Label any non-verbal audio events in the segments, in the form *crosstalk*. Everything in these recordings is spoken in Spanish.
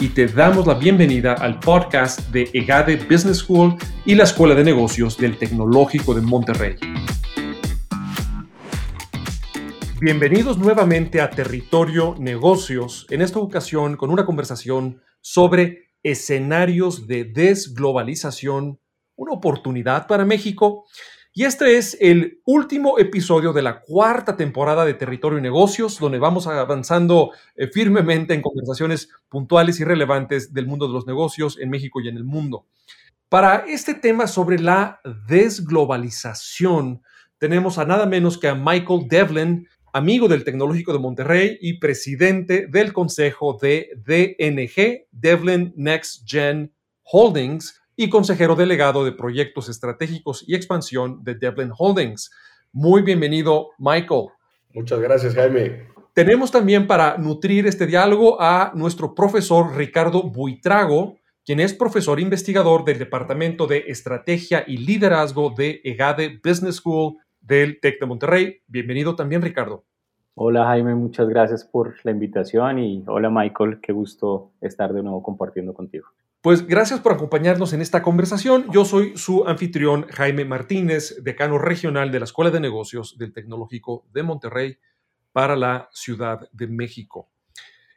y te damos la bienvenida al podcast de EGADE Business School y la Escuela de Negocios del Tecnológico de Monterrey. Bienvenidos nuevamente a Territorio Negocios, en esta ocasión con una conversación sobre escenarios de desglobalización, una oportunidad para México y este es el último episodio de la cuarta temporada de Territorio y Negocios, donde vamos avanzando eh, firmemente en conversaciones puntuales y relevantes del mundo de los negocios en México y en el mundo. Para este tema sobre la desglobalización, tenemos a nada menos que a Michael Devlin, amigo del Tecnológico de Monterrey y presidente del consejo de DNG, Devlin Next Gen Holdings, y consejero delegado de proyectos estratégicos y expansión de Devlin Holdings. Muy bienvenido, Michael. Muchas gracias, Jaime. Tenemos también para nutrir este diálogo a nuestro profesor Ricardo Buitrago, quien es profesor investigador del Departamento de Estrategia y Liderazgo de EGADE Business School del TEC de Monterrey. Bienvenido también, Ricardo. Hola Jaime, muchas gracias por la invitación y hola Michael, qué gusto estar de nuevo compartiendo contigo. Pues gracias por acompañarnos en esta conversación. Yo soy su anfitrión Jaime Martínez, decano regional de la Escuela de Negocios del Tecnológico de Monterrey para la Ciudad de México.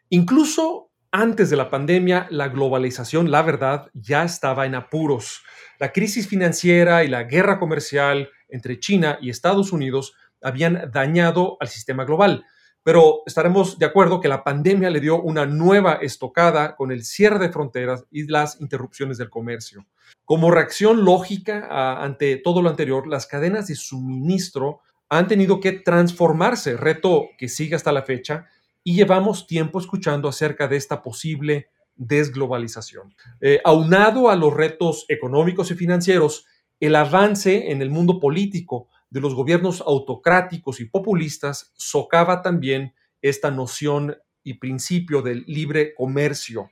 Incluso antes de la pandemia, la globalización, la verdad, ya estaba en apuros. La crisis financiera y la guerra comercial entre China y Estados Unidos habían dañado al sistema global pero estaremos de acuerdo que la pandemia le dio una nueva estocada con el cierre de fronteras y las interrupciones del comercio. Como reacción lógica ante todo lo anterior, las cadenas de suministro han tenido que transformarse, reto que sigue hasta la fecha, y llevamos tiempo escuchando acerca de esta posible desglobalización. Eh, aunado a los retos económicos y financieros, el avance en el mundo político de los gobiernos autocráticos y populistas socava también esta noción y principio del libre comercio.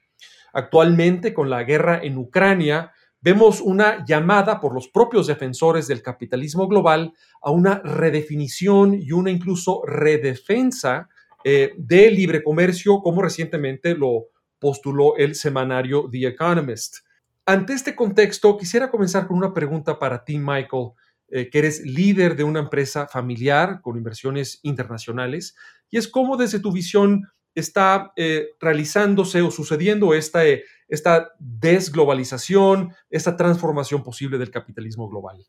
Actualmente, con la guerra en Ucrania, vemos una llamada por los propios defensores del capitalismo global a una redefinición y una incluso redefensa eh, del libre comercio, como recientemente lo postuló el semanario The Economist. Ante este contexto, quisiera comenzar con una pregunta para ti, Michael. Eh, que eres líder de una empresa familiar con inversiones internacionales, y es cómo desde tu visión está eh, realizándose o sucediendo esta, eh, esta desglobalización, esta transformación posible del capitalismo global.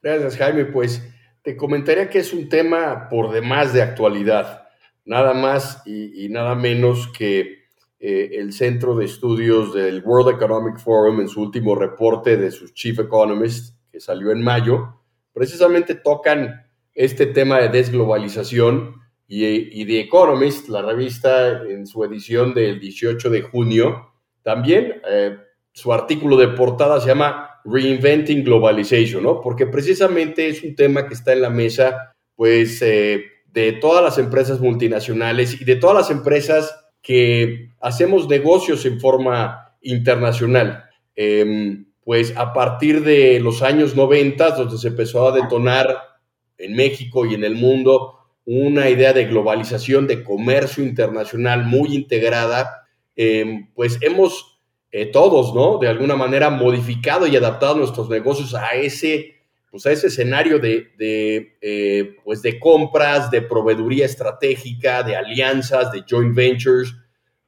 Gracias, Jaime. Pues te comentaría que es un tema por demás de actualidad, nada más y, nada menos que el Centro de Estudios del World Economic Forum en su último reporte de sus Chief Economists, que salió en mayo, precisamente tocan este tema de desglobalización y, The Economist, la revista en su edición del 18 de junio, también eh, su artículo de portada se llama Reinventing Globalization, ¿no? Porque precisamente es un tema que está en la mesa, pues, eh, de todas las empresas multinacionales y de todas las empresas que hacemos negocios en forma internacional. Em, pues a partir de los años 90, donde se empezó a detonar en México y en el mundo una idea de globalización, de comercio internacional muy integrada, em, pues hemos eh, todos, ¿no? De alguna manera modificado y adaptado nuestros negocios a ese, pues a ese escenario de, eh, pues de compras, de proveeduría estratégica, de alianzas, de joint ventures,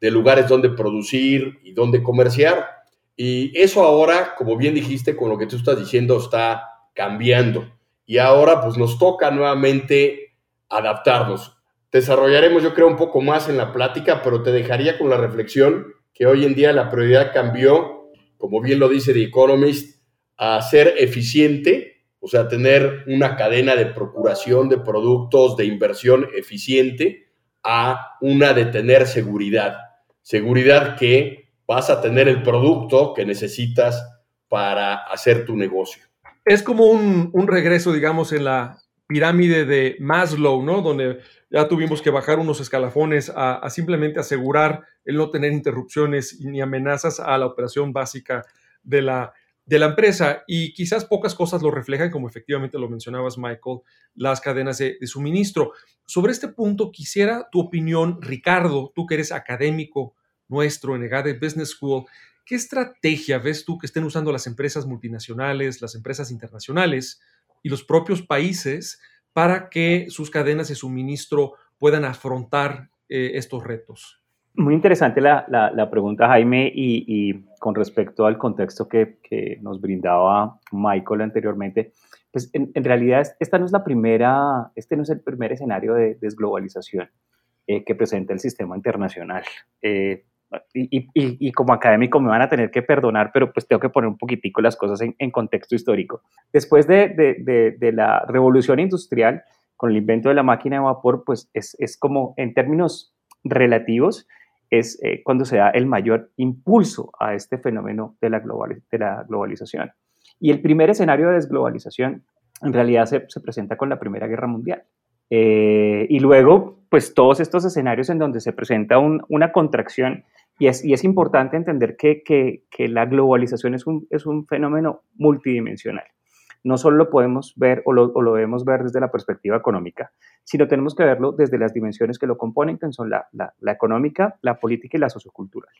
de lugares donde producir y donde comerciar. Y eso ahora, como bien dijiste, con lo que tú estás diciendo, está cambiando. Y ahora pues nos toca nuevamente adaptarnos. Desarrollaremos yo creo un poco más en la plática, pero te dejaría con la reflexión que hoy en día la prioridad cambió, como bien lo dice The Economist, a ser eficiente, o sea, tener una cadena de procuración de productos, de inversión eficiente, a una de tener seguridad. Seguridad que vas a tener el producto que necesitas para hacer tu negocio. Es como un, regreso, digamos, en la pirámide de Maslow, ¿no? Donde ya tuvimos que bajar unos escalafones a, simplemente asegurar el no tener interrupciones ni amenazas a la operación básica de la, de la empresa. Y quizás pocas cosas lo reflejan, como efectivamente lo mencionabas, Michael, las cadenas de, de suministro. Sobre este punto, quisiera tu opinión, Ricardo, tú que eres académico nuestro en EGADE Business School, ¿Qué estrategia ves tú que estén usando las empresas multinacionales, las empresas internacionales y los propios países para que sus cadenas de suministro puedan afrontar eh, estos retos? Muy interesante la, pregunta, Jaime, y, con respecto al contexto que, nos brindaba Michael anteriormente, pues en, realidad esta no es la primera, este no es el primer escenario de desglobalización eh, que presenta el sistema internacional. Eh, y, como académico me van a tener que perdonar, pero pues tengo que poner un poquitico las cosas en, contexto histórico. Después de, la revolución industrial, con el invento de la máquina de vapor, pues es, como en términos relativos, es eh, cuando se da el mayor impulso a este fenómeno de la, de la globalización. Y el primer escenario de desglobalización en realidad se, presenta con la Primera Guerra Mundial. Eh, y luego, pues todos estos escenarios en donde se presenta una contracción y es, importante entender que, la globalización es un, fenómeno multidimensional. No solo lo podemos ver o lo, debemos ver desde la perspectiva económica, sino tenemos que verlo desde las dimensiones que lo componen, que son la, económica, la política y la sociocultural.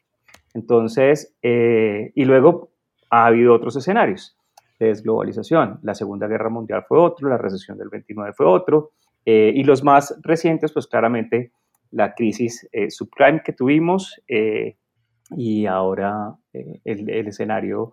Entonces, eh, y luego ha habido otros escenarios de desglobalización. La Segunda Guerra Mundial fue otro, la recesión del 29 fue otro, eh, y los más recientes, pues claramente la crisis eh, subprime que tuvimos eh, y ahora eh, el, escenario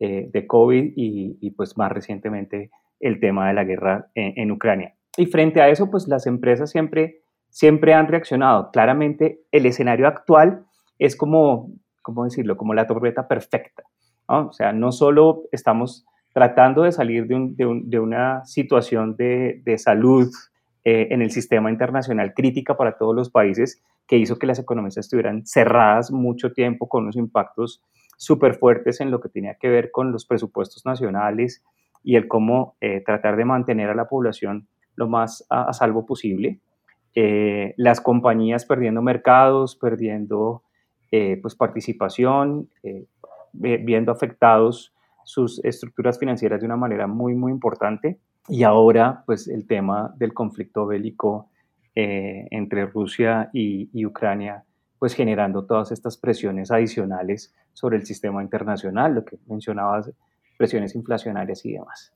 de COVID y, pues más recientemente el tema de la guerra en, Ucrania. Y frente a eso, pues las empresas siempre, siempre han reaccionado. Claramente el escenario actual es como, ¿cómo decirlo? Como la tormenta perfecta. O sea, no solo estamos tratando de salir de, una situación de, de salud eh, en el sistema internacional crítica para todos los países que hizo que las economías estuvieran cerradas mucho tiempo con unos impactos súper fuertes en lo que tenía que ver con los presupuestos nacionales y el cómo eh, tratar de mantener a la población lo más a, salvo posible. Eh, las compañías perdiendo mercados, perdiendo pues participación, viendo afectados sus estructuras financieras de una manera muy, muy importante. Y ahora, pues el tema del conflicto bélico eh, entre Rusia y, Ucrania, pues generando todas estas presiones adicionales sobre el sistema internacional, lo que mencionabas, presiones inflacionarias y demás.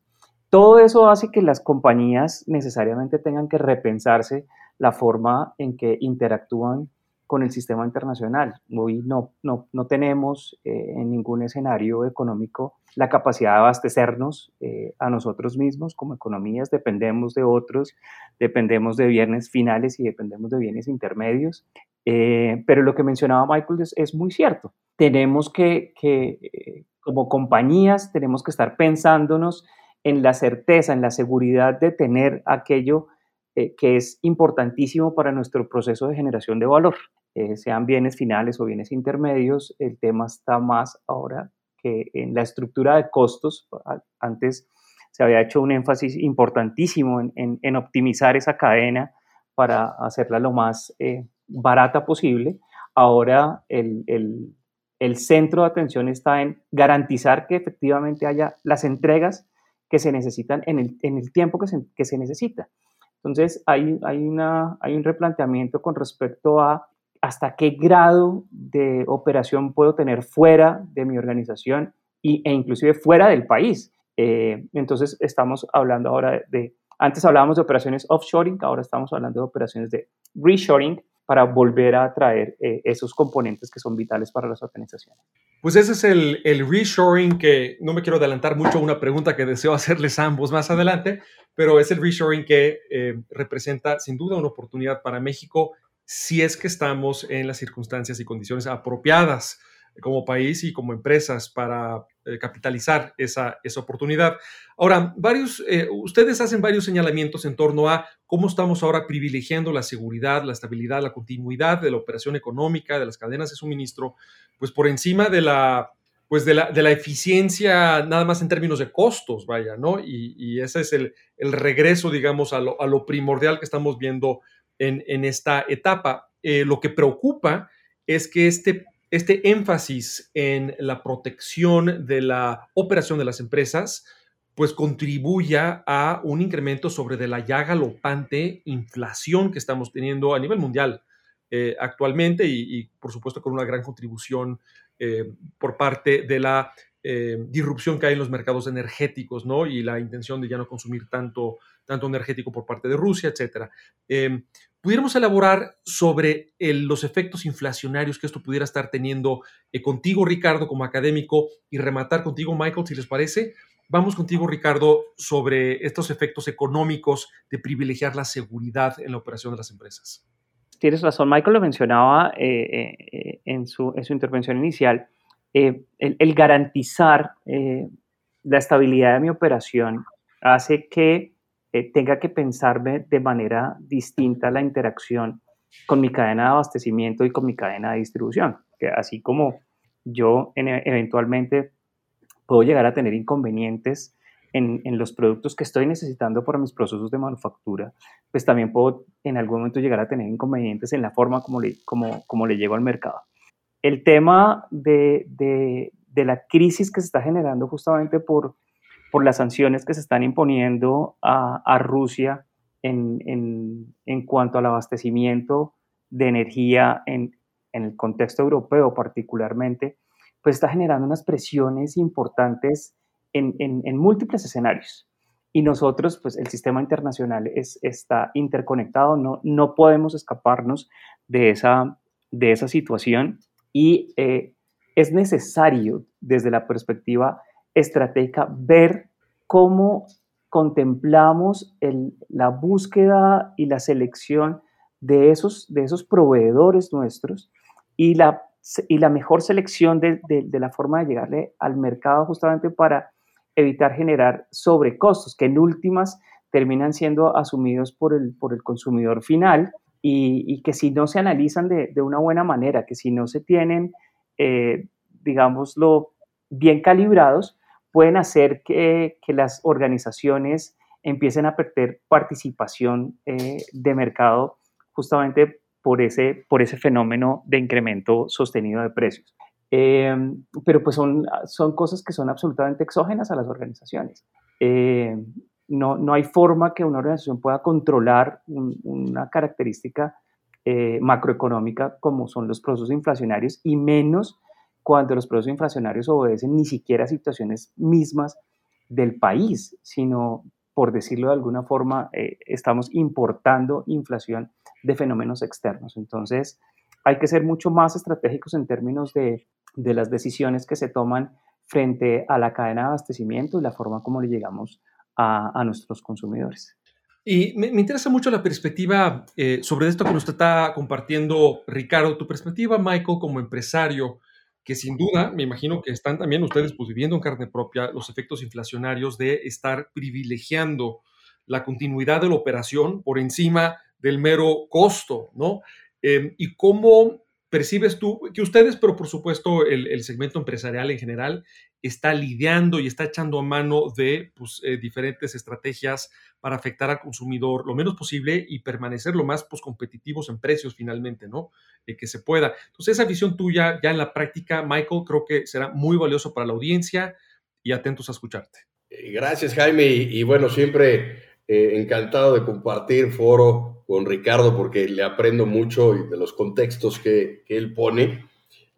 Todo eso hace que las compañías necesariamente tengan que repensarse la forma en que interactúan con el sistema internacional. Hoy no, no, no tenemos eh, en ningún escenario económico la capacidad de abastecernos eh, a nosotros mismos como economías, dependemos de otros, dependemos de bienes finales y dependemos de bienes intermedios. Eh, pero lo que mencionaba Michael es, es muy cierto. Tenemos que, que, como compañías, tenemos que estar pensándonos en la certeza, en la seguridad de tener aquello eh, que es importantísimo para nuestro proceso de generación de valor. Eh, sean bienes finales o bienes intermedios, el tema está más ahora que en la estructura de costos. Antes se había hecho un énfasis importantísimo en, optimizar esa cadena para hacerla lo más eh, barata posible. Ahora el, centro de atención está en garantizar que efectivamente haya las entregas que se necesitan en el, tiempo que que se necesita. Entonces, hay, hay, una, hay un replanteamiento con respecto a hasta qué grado de operación puedo tener fuera de mi organización y, e inclusive fuera del país. Eh, entonces, estamos hablando ahora de, antes hablábamos de operaciones offshoring, ahora estamos hablando de operaciones de reshoring para volver a traer eh, esos componentes que son vitales para las organizaciones. Pues ese es el, el reshoring que no me quiero adelantar mucho a una pregunta que deseo *laughs* hacerles ambos más adelante, pero es el reshoring que eh, representa sin duda una oportunidad para México si es que estamos en las circunstancias y condiciones apropiadas como país y como empresas para eh, capitalizar esa, esa, oportunidad. Ahora, varios, ustedes hacen varios señalamientos en torno a cómo estamos ahora privilegiando la seguridad, la estabilidad, la continuidad de la operación económica, de las cadenas de suministro, pues por encima de la pues de la, de la, eficiencia nada más en términos de costos, vaya, ¿no? Y, ese es el, el regreso, digamos, a lo, a lo, primordial que estamos viendo en, en esta etapa. Eh, lo que preocupa es que este, este énfasis en la protección de la operación de las empresas, pues contribuya a un incremento sobre de la ya galopante inflación que estamos teniendo a nivel mundial eh, actualmente y, por supuesto, con una gran contribución eh, por parte de la eh, disrupción que hay en los mercados energéticos, ¿no? Y la intención de ya no consumir tanto, tanto energético por parte de Rusia, etcétera. Eh, ¿Pudiéramos elaborar sobre los efectos inflacionarios que esto pudiera estar teniendo contigo, Ricardo, como académico, y rematar contigo, Michael, si les parece? Vamos contigo, Ricardo, sobre estos efectos económicos de privilegiar la seguridad en la operación de las empresas. Tienes razón, Michael lo mencionaba eh, eh, en, su, en, su, intervención inicial, eh, el, garantizar la estabilidad de mi operación hace que tenga que pensarme de manera distinta la interacción con mi cadena de abastecimiento y con mi cadena de distribución, que así como yo eventualmente puedo llegar a tener inconvenientes en, los productos que estoy necesitando para mis procesos de manufactura, pues también puedo en algún momento llegar a tener inconvenientes en la forma como le, como, como le llego al mercado. El tema de, de, la crisis que se está generando justamente por, por las sanciones que se están imponiendo a, a Rusia en, en, en, cuanto al abastecimiento de energía en, en el contexto europeo particularmente, pues está generando unas presiones importantes en, múltiples escenarios. Y nosotros, pues el sistema internacional es, está interconectado, no, no podemos escaparnos de esa, de esa situación y eh, es necesario desde la perspectiva estratégica ver cómo contemplamos la búsqueda y la selección de esos, de esos proveedores nuestros y la, y la mejor selección de, de, la forma de llegarle al mercado justamente para evitar generar sobrecostos que en últimas terminan siendo asumidos por el, por el consumidor final y, que si no se analizan de, una buena manera, que si no se tienen, eh, digámoslo, bien calibrados, pueden hacer que, las organizaciones empiecen a perder participación eh, de mercado justamente por ese, por ese fenómeno de incremento sostenido de precios. Em, pero pues son, son cosas que son absolutamente exógenas a las organizaciones. Em, no, no hay forma que una organización pueda controlar una característica eh, macroeconómica como son los procesos inflacionarios y menos cuando los procesos inflacionarios obedecen ni siquiera a situaciones mismas del país, sino, por decirlo de alguna forma, eh, estamos importando inflación de fenómenos externos. Entonces, hay que ser mucho más estratégicos en términos de las decisiones que se toman frente a la cadena de abastecimiento y la forma como le llegamos a, nuestros consumidores. Y me, interesa mucho la perspectiva eh, sobre esto que nos está compartiendo Ricardo, tu perspectiva, Michael, como empresario, que sin duda, me imagino que están también ustedes pues, viviendo en carne propia los efectos inflacionarios de estar privilegiando la continuidad de la operación por encima del mero costo, ¿no? Eh, y cómo percibes tú que ustedes, pero por supuesto el, segmento empresarial en general, está lidiando y está echando a mano de pues, eh, diferentes estrategias para afectar al consumidor lo menos posible y permanecer lo más pues, competitivos en precios finalmente, ¿no? Eh, que se pueda. Entonces, esa visión tuya ya en la práctica, Michael, creo que será muy valioso para la audiencia y atentos a escucharte. Eh, gracias, Jaime. Y, bueno, siempre encantado de compartir foro con Ricardo porque le aprendo mucho de los contextos que, él pone.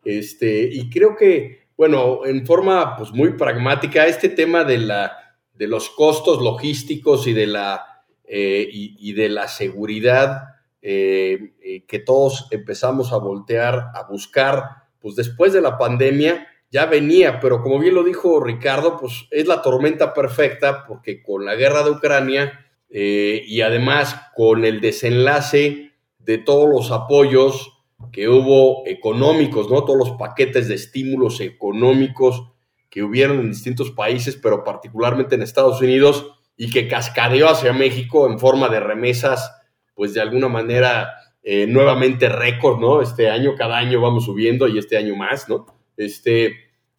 Este, y creo que, bueno, en forma pues, muy pragmática, este tema de, la, de los costos logísticos y de la, eh, y, de la seguridad eh, eh, que todos empezamos a voltear, a buscar, pues después de la pandemia, ya venía, pero como bien lo dijo Ricardo, pues es la tormenta perfecta porque con la guerra de Ucrania, eh, y además con el desenlace de todos los apoyos que hubo económicos, ¿no? Todos los paquetes de estímulos económicos que hubieron en distintos países, pero particularmente en Estados Unidos, y que cascadeó hacia México en forma de remesas, pues de alguna manera eh, nuevamente récord, ¿no? Este año, cada año vamos subiendo y este año más, ¿no? Este,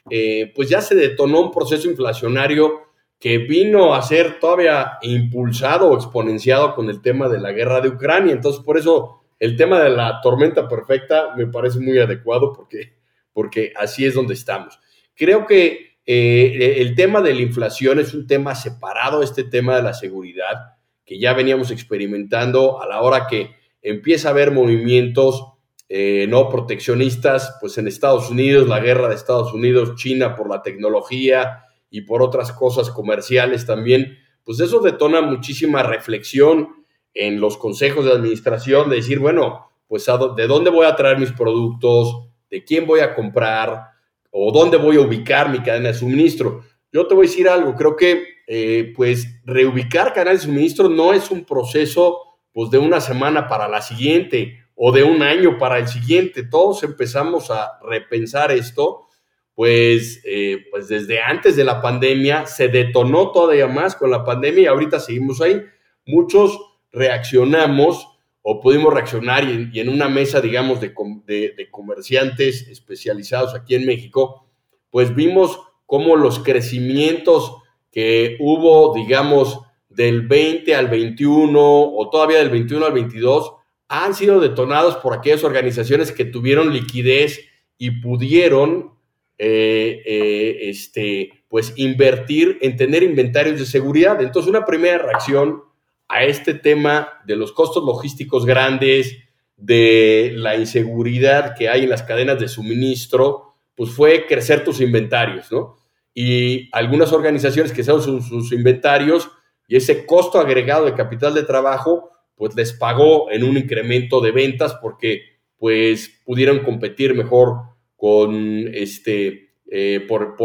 eh, pues ya se detonó un proceso inflacionario que vino a ser todavía impulsado o exponenciado con el tema de la guerra de Ucrania. Entonces, por eso el tema de la tormenta perfecta me parece muy adecuado porque, porque así es donde estamos. Creo que eh, el tema de la inflación es un tema separado, este tema de la seguridad, que ya veníamos experimentando a la hora que empieza a haber movimientos eh, no proteccionistas, pues en Estados Unidos, la guerra de Estados Unidos, China por la tecnología y por otras cosas comerciales también, pues eso detona muchísima reflexión en los consejos de administración de decir, bueno, pues de dónde voy a traer mis productos, de quién voy a comprar o dónde voy a ubicar mi cadena de suministro. Yo te voy a decir algo, creo que eh, pues reubicar cadena de suministro no es un proceso pues de una semana para la siguiente o de un año para el siguiente. Todos empezamos a repensar esto, pues, eh, pues desde antes de la pandemia se detonó todavía más con la pandemia y ahorita seguimos ahí. Muchos reaccionamos o pudimos reaccionar y en, una mesa, digamos, de, de, comerciantes especializados aquí en México, pues vimos cómo los crecimientos que hubo, digamos, del 20 al 21 o todavía del 21 al 22, han sido detonados por aquellas organizaciones que tuvieron liquidez y pudieron eh, eh, este, pues invertir en tener inventarios de seguridad. Entonces, una primera reacción a este tema de los costos logísticos grandes, de la inseguridad que hay en las cadenas de suministro, pues fue crecer tus inventarios, ¿no? Y algunas organizaciones que usan sus, sus inventarios y ese costo agregado de capital de trabajo, pues les pagó en un incremento de ventas porque pues pudieron competir mejor con este, eh, por,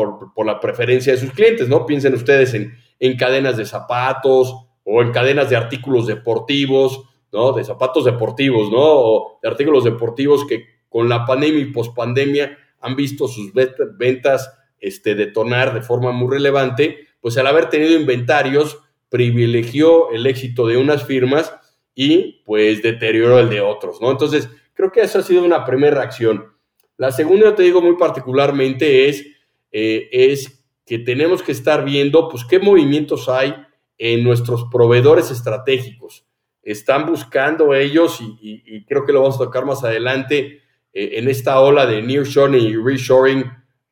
la preferencia de sus clientes, ¿no? Piensen ustedes en, en, cadenas de zapatos o en cadenas de artículos deportivos, ¿no? De zapatos deportivos, ¿no? O de artículos deportivos que con la pandemia y pospandemia han visto sus ventas este, detonar de forma muy relevante, pues al haber tenido inventarios, privilegió el éxito de unas firmas y pues deterioro el de otros, ¿no? Entonces, creo que esa ha sido una primera reacción. La segunda, te digo muy particularmente, es, eh, es que tenemos que estar viendo, pues, qué movimientos hay en nuestros proveedores estratégicos. Están buscando ellos, y, creo que lo vamos a tocar más adelante, eh, en esta ola de nearshoring y reshoring,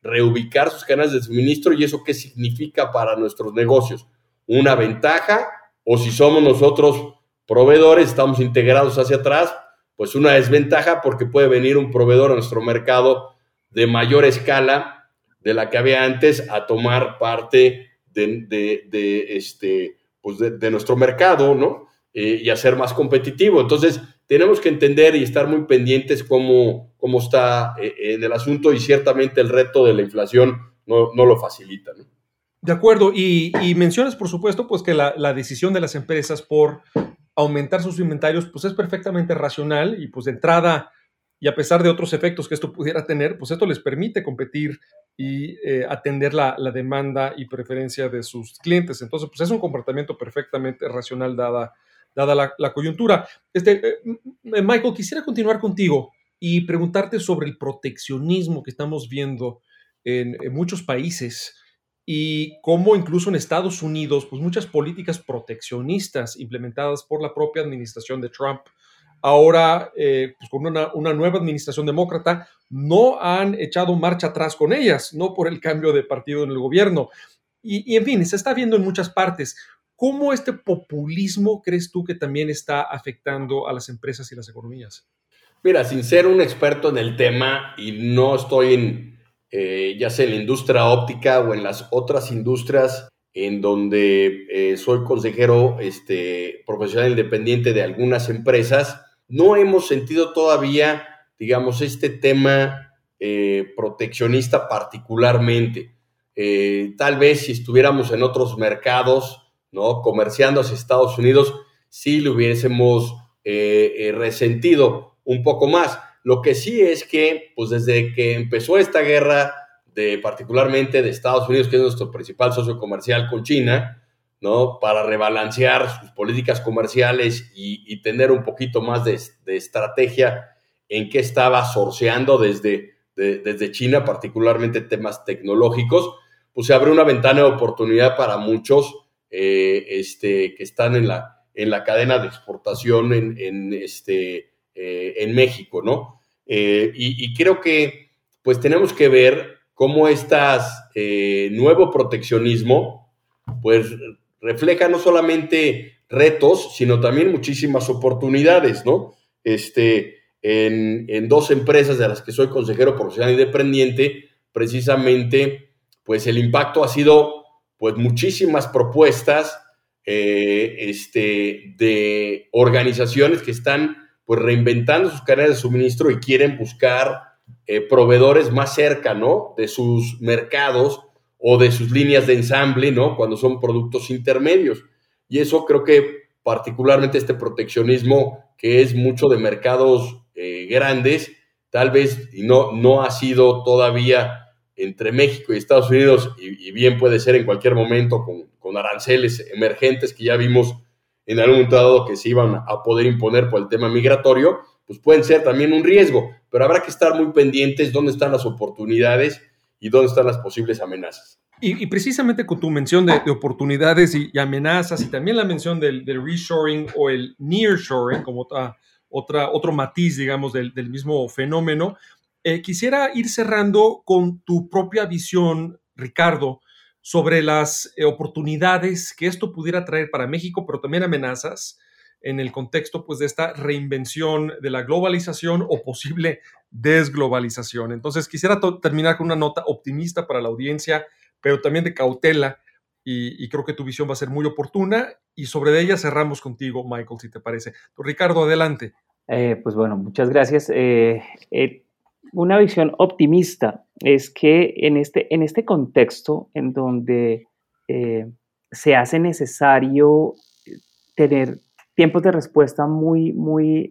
reubicar sus canales de suministro y eso qué significa para nuestros negocios. Una ventaja, o si somos nosotros proveedores, estamos integrados hacia atrás, pues una desventaja porque puede venir un proveedor a nuestro mercado de mayor escala de la que había antes a tomar parte de, este, pues de, nuestro mercado, ¿no? Eh, y a ser más competitivo. Entonces, tenemos que entender y estar muy pendientes cómo, cómo está eh, en el asunto y ciertamente el reto de la inflación no, lo facilita, De acuerdo, y, mencionas, por supuesto, pues que la, decisión de las empresas por aumentar sus inventarios, pues es perfectamente racional y pues de entrada, y a pesar de otros efectos que esto pudiera tener, pues esto les permite competir y eh, atender la, demanda y preferencia de sus clientes. Entonces, pues es un comportamiento perfectamente racional dada, dada la, coyuntura. Este, eh, Michael, quisiera continuar contigo y preguntarte sobre el proteccionismo que estamos viendo en, en muchos países y cómo incluso en Estados Unidos, pues muchas políticas proteccionistas implementadas por la propia administración de Trump, ahora eh, pues con una, nueva administración demócrata, no han echado marcha atrás con ellas, no por el cambio de partido en el gobierno. Y, y en fin, se está viendo en muchas partes. ¿Cómo este populismo crees tú que también está afectando a las empresas y las economías? Mira, sin ser un experto en el tema y no estoy en, eh, ya sea en la industria óptica o en las otras industrias en donde eh, soy consejero este, profesional independiente de algunas empresas, no hemos sentido todavía, digamos, este tema eh, proteccionista particularmente. tal vez si estuviéramos en otros mercados, ¿no? Comerciando hacia Estados Unidos, sí lo hubiésemos resentido un poco más lo que sí es que, pues desde que empezó esta guerra, de, particularmente de Estados Unidos, que es nuestro principal socio comercial con China, ¿no? Para rebalancear sus políticas comerciales y, tener un poquito más de, estrategia en qué estaba sorceando desde desde China, particularmente temas tecnológicos, pues se abre una ventana de oportunidad para muchos eh, este, que están en la, en la cadena de exportación en, este, eh, en México, ¿no? Eh, y, creo que pues tenemos que ver cómo este nuevo proteccionismo pues refleja no solamente retos, sino también muchísimas oportunidades, ¿no? Este, en, en dos empresas de las que soy consejero profesional independiente, precisamente, pues el impacto ha sido, pues, muchísimas propuestas eh, este, de organizaciones que están, pues, reinventando sus cadenas de suministro y quieren buscar eh, proveedores más cerca, ¿no? De sus mercados o de sus líneas de ensamble, ¿no? Cuando son productos intermedios. Y eso creo que particularmente este proteccionismo que es mucho de mercados eh, grandes, tal vez no, no ha sido todavía entre México y Estados Unidos, y, bien puede ser en cualquier momento con, con, aranceles emergentes que ya vimos en algún dado que se iban a poder imponer por el tema migratorio, pues pueden ser también un riesgo, pero habrá que estar muy pendientes dónde están las oportunidades y dónde están las posibles amenazas. Y, precisamente con tu mención de, oportunidades y, amenazas y también la mención del, del reshoring o el nearshoring, como está otra, otro matiz, digamos, del, mismo fenómeno. Eh, quisiera ir cerrando con tu propia visión, Ricardo, sobre las eh, oportunidades que esto pudiera traer para México, pero también amenazas en el contexto pues, de esta reinvención de la globalización o posible desglobalización. Entonces, quisiera terminar con una nota optimista para la audiencia, pero también de cautela, y, creo que tu visión va a ser muy oportuna, y sobre ella cerramos contigo, Michael, si te parece. Ricardo, adelante. Eh, pues bueno, muchas gracias. Eh, una visión optimista es que en este, en este contexto en donde se hace necesario tener tiempos de respuesta muy, muy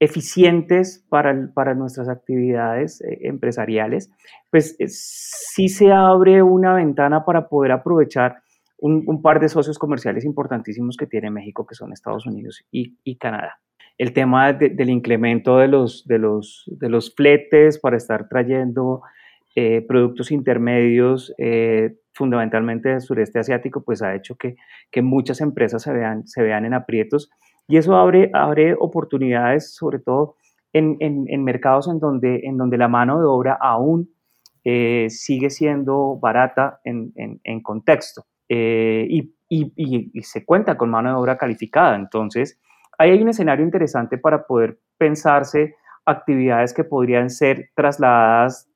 eficientes para, para, nuestras actividades empresariales, pues sí se abre una ventana para poder aprovechar un, par de socios comerciales importantísimos que tiene México, que son Estados Unidos y Canadá el tema del incremento de los, de, los, de los fletes para estar trayendo eh, productos intermedios, eh, fundamentalmente del sureste asiático, pues ha hecho que, que, muchas empresas se vean, se vean en aprietos y eso abre, abre oportunidades, sobre todo en, en, mercados en donde, en donde la mano de obra aún eh, sigue siendo barata en, en contexto y, y, y, se cuenta con mano de obra calificada. Entonces, Ahí hay un escenario interesante para poder pensarse actividades que podrían ser trasladadas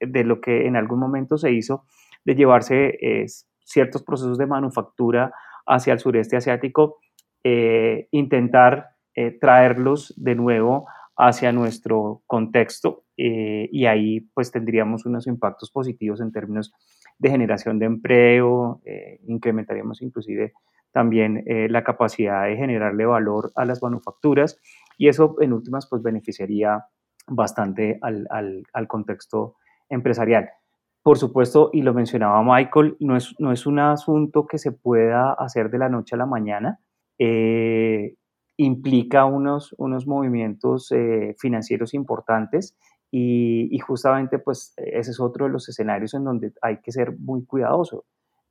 de lo que en algún momento se hizo, de llevarse eh, ciertos procesos de manufactura hacia el sureste asiático, eh, intentar eh, traerlos de nuevo hacia nuestro contexto y ahí pues tendríamos unos impactos positivos en términos de generación de empleo, incrementaríamos inclusive también eh, la capacidad de generarle valor a las manufacturas y eso en últimas pues beneficiaría bastante al, al, contexto empresarial. Por supuesto, y lo mencionaba Michael, no es, no es un asunto que se pueda hacer de la noche a la mañana. Eh, implica unos, unos movimientos eh, financieros importantes y, y, justamente pues ese es otro de los escenarios en donde hay que ser muy cuidadoso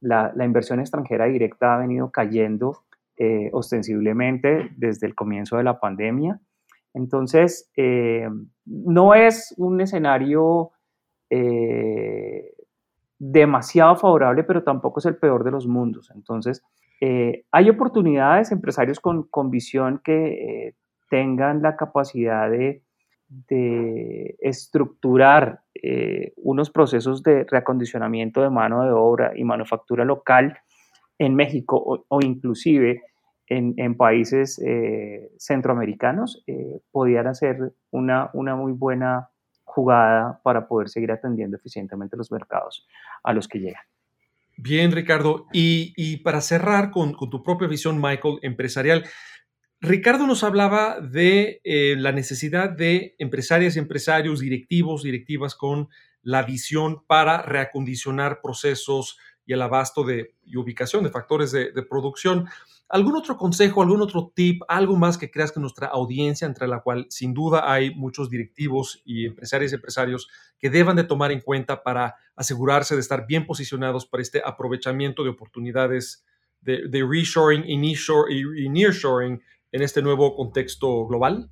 la, inversión extranjera directa ha venido cayendo eh, ostensiblemente desde el comienzo de la pandemia. Entonces, eh, no es un escenario eh, demasiado favorable, pero tampoco es el peor de los mundos. Entonces, hay oportunidades, empresarios con, con visión que tengan la capacidad de de estructurar eh, unos procesos de reacondicionamiento de mano de obra y manufactura local en México o, inclusive en, países eh, centroamericanos, eh, podrían hacer una, una muy buena jugada para poder seguir atendiendo eficientemente los mercados a los que llegan. Bien, Ricardo. Y, para cerrar con, tu propia visión, Michael, empresarial, Ricardo nos hablaba de eh, la necesidad de empresarias y empresarios, directivos, directivas con la visión para reacondicionar procesos y el abasto de, y ubicación de factores de, producción. ¿Algún otro consejo, algún otro tip, algo más que creas que nuestra audiencia, entre la cual sin duda hay muchos directivos y empresarios y empresarios que deban de tomar en cuenta para asegurarse de estar bien posicionados para este aprovechamiento de oportunidades de, de reshoring y nearshoring en este nuevo contexto global?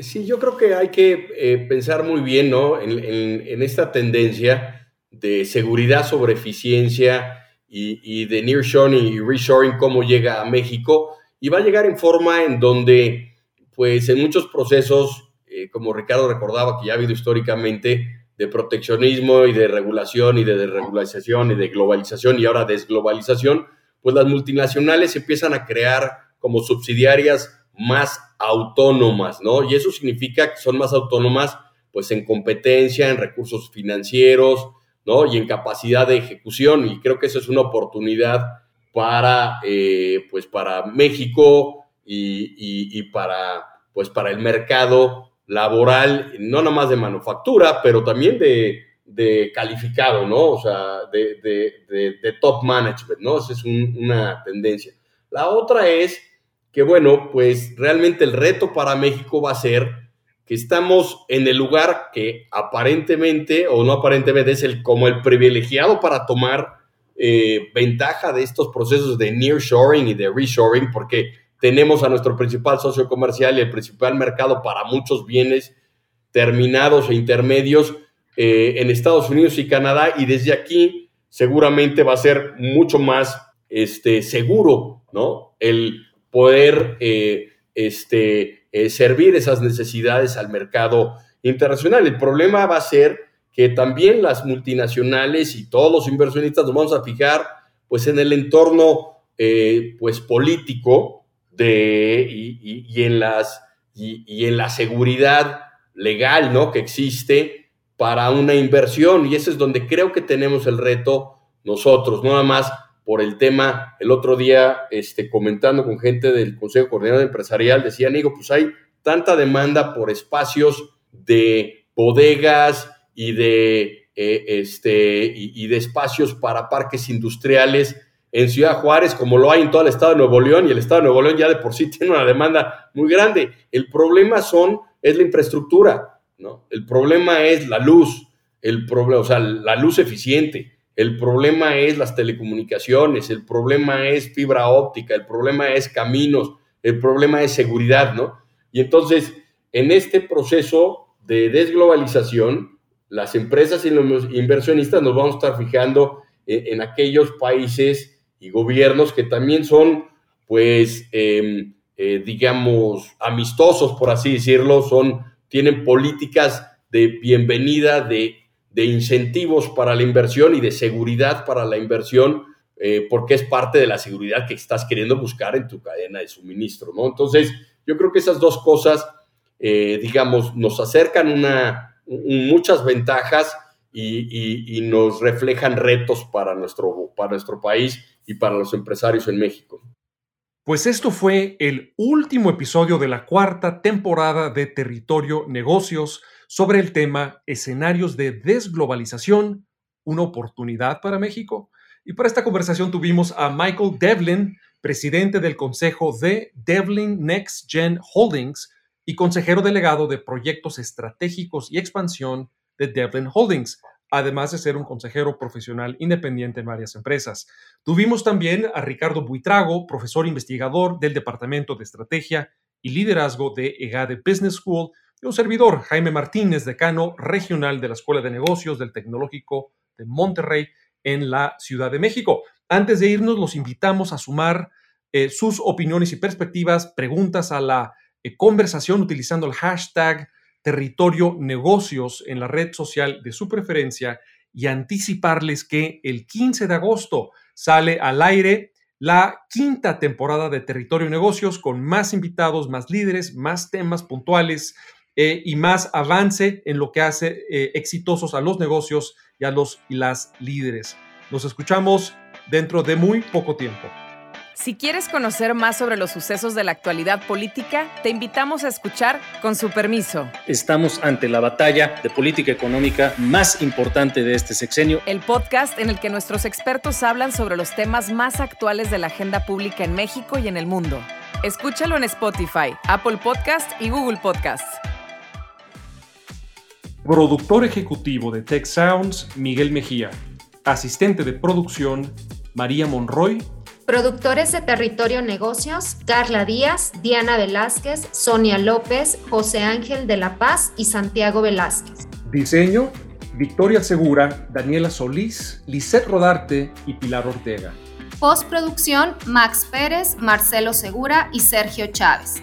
Sí, yo creo que hay que eh, pensar muy bien ¿no? en, esta tendencia de seguridad sobre eficiencia y, de nearshoring y reshoring, cómo llega a México. Y va a llegar en forma en donde, pues en muchos procesos, eh, como Ricardo recordaba que ya ha habido históricamente, de proteccionismo y de regulación y de desregularización y de globalización y ahora desglobalización, pues las multinacionales empiezan a crear como subsidiarias más autónomas, ¿no? Y eso significa que son más autónomas, pues en competencia, en recursos financieros, ¿no? Y en capacidad de ejecución. Y creo que eso es una oportunidad para, eh, pues para México y, para, pues para el mercado laboral, no nomás de manufactura, pero también de, calificado, ¿no? O sea, de, top management, ¿no? Esa es una tendencia. La otra es que bueno, pues realmente el reto para México va a ser que estamos en el lugar que aparentemente o no aparentemente es el como el privilegiado para tomar eh, ventaja de estos procesos de nearshoring y de reshoring, porque tenemos a nuestro principal socio comercial y el principal mercado para muchos bienes terminados e intermedios eh, en Estados Unidos y Canadá, y desde aquí seguramente va a ser mucho más este, seguro, ¿no? El poder eh, este, eh, servir esas necesidades al mercado internacional. El problema va a ser que también las multinacionales y todos los inversionistas nos vamos a fijar pues en el entorno eh, pues político de, y, en las, y, en la seguridad legal ¿no? que existe para una inversión y ese es donde creo que tenemos el reto nosotros, nada más por el tema. El otro día, este, comentando con gente del Consejo Coordinador Empresarial, decían, digo, pues hay tanta demanda por espacios de bodegas y de, eh, este, y, de espacios para parques industriales en Ciudad Juárez, como lo hay en todo el estado de Nuevo León, y el estado de Nuevo León ya de por sí *laughs* tiene una demanda muy grande. El problema son, es la infraestructura, ¿no? El problema es la luz, el problema, o sea, la luz eficiente el problema es las telecomunicaciones, el problema es fibra óptica, el problema es caminos, el problema es seguridad, ¿no? Y entonces, en este proceso de desglobalización, las empresas y los inversionistas nos vamos a estar fijando en, aquellos países y gobiernos que también son, pues, em, eh, digamos, amistosos, por así decirlo, son, tienen políticas de bienvenida, de de incentivos para la inversión y de seguridad para la inversión, eh, porque es parte de la seguridad que estás queriendo buscar en tu cadena de suministro, ¿no? Entonces, yo creo que esas dos cosas, eh, digamos, nos acercan una, muchas ventajas y, nos reflejan retos para nuestro, para nuestro país y para los empresarios en México. Pues esto fue el último episodio de la cuarta temporada de Territorio Negocios sobre el tema escenarios de desglobalización, una oportunidad para México. Y para esta conversación tuvimos a Michael Devlin, presidente del consejo de Devlin Next Gen Holdings y consejero delegado de proyectos estratégicos y expansión de Devlin Holdings, además de ser un consejero profesional independiente en varias empresas. Tuvimos también a Ricardo Buitrago, profesor investigador del Departamento de Estrategia y Liderazgo de EGADE Business School, un servidor, Jaime Martínez, decano regional de la Escuela de Negocios del Tecnológico de Monterrey en la Ciudad de México. Antes de irnos, los invitamos a sumar eh, sus opiniones y perspectivas, preguntas a la eh, conversación utilizando el hashtag territorio negocios en la red social de su preferencia y anticiparles que el 15 de agosto sale al aire la quinta temporada de Territorio Negocios con más invitados, más líderes, más temas puntuales eh, y más avance en lo que hace eh, exitosos a los negocios y a los y las líderes. Nos escuchamos dentro de muy poco tiempo. Si quieres conocer más sobre los sucesos de la actualidad política, te invitamos a escuchar Con su permiso. Estamos ante la batalla de política económica más importante de este sexenio. El podcast en el que nuestros expertos hablan sobre los temas más actuales de la agenda pública en México y en el mundo. Escúchalo en Spotify, Apple Podcast y Google Podcast. Productor ejecutivo de Tech Sounds, Miguel Mejía. Asistente de producción, María Monroy Productores de Territorio Negocios, Carla Díaz, Diana Velázquez, Sonia López, José Ángel de la Paz y Santiago Velázquez. Diseño, Victoria Segura, Daniela Solís, Lisette Rodarte y Pilar Ortega. Postproducción, Max Pérez, Marcelo Segura y Sergio Chávez.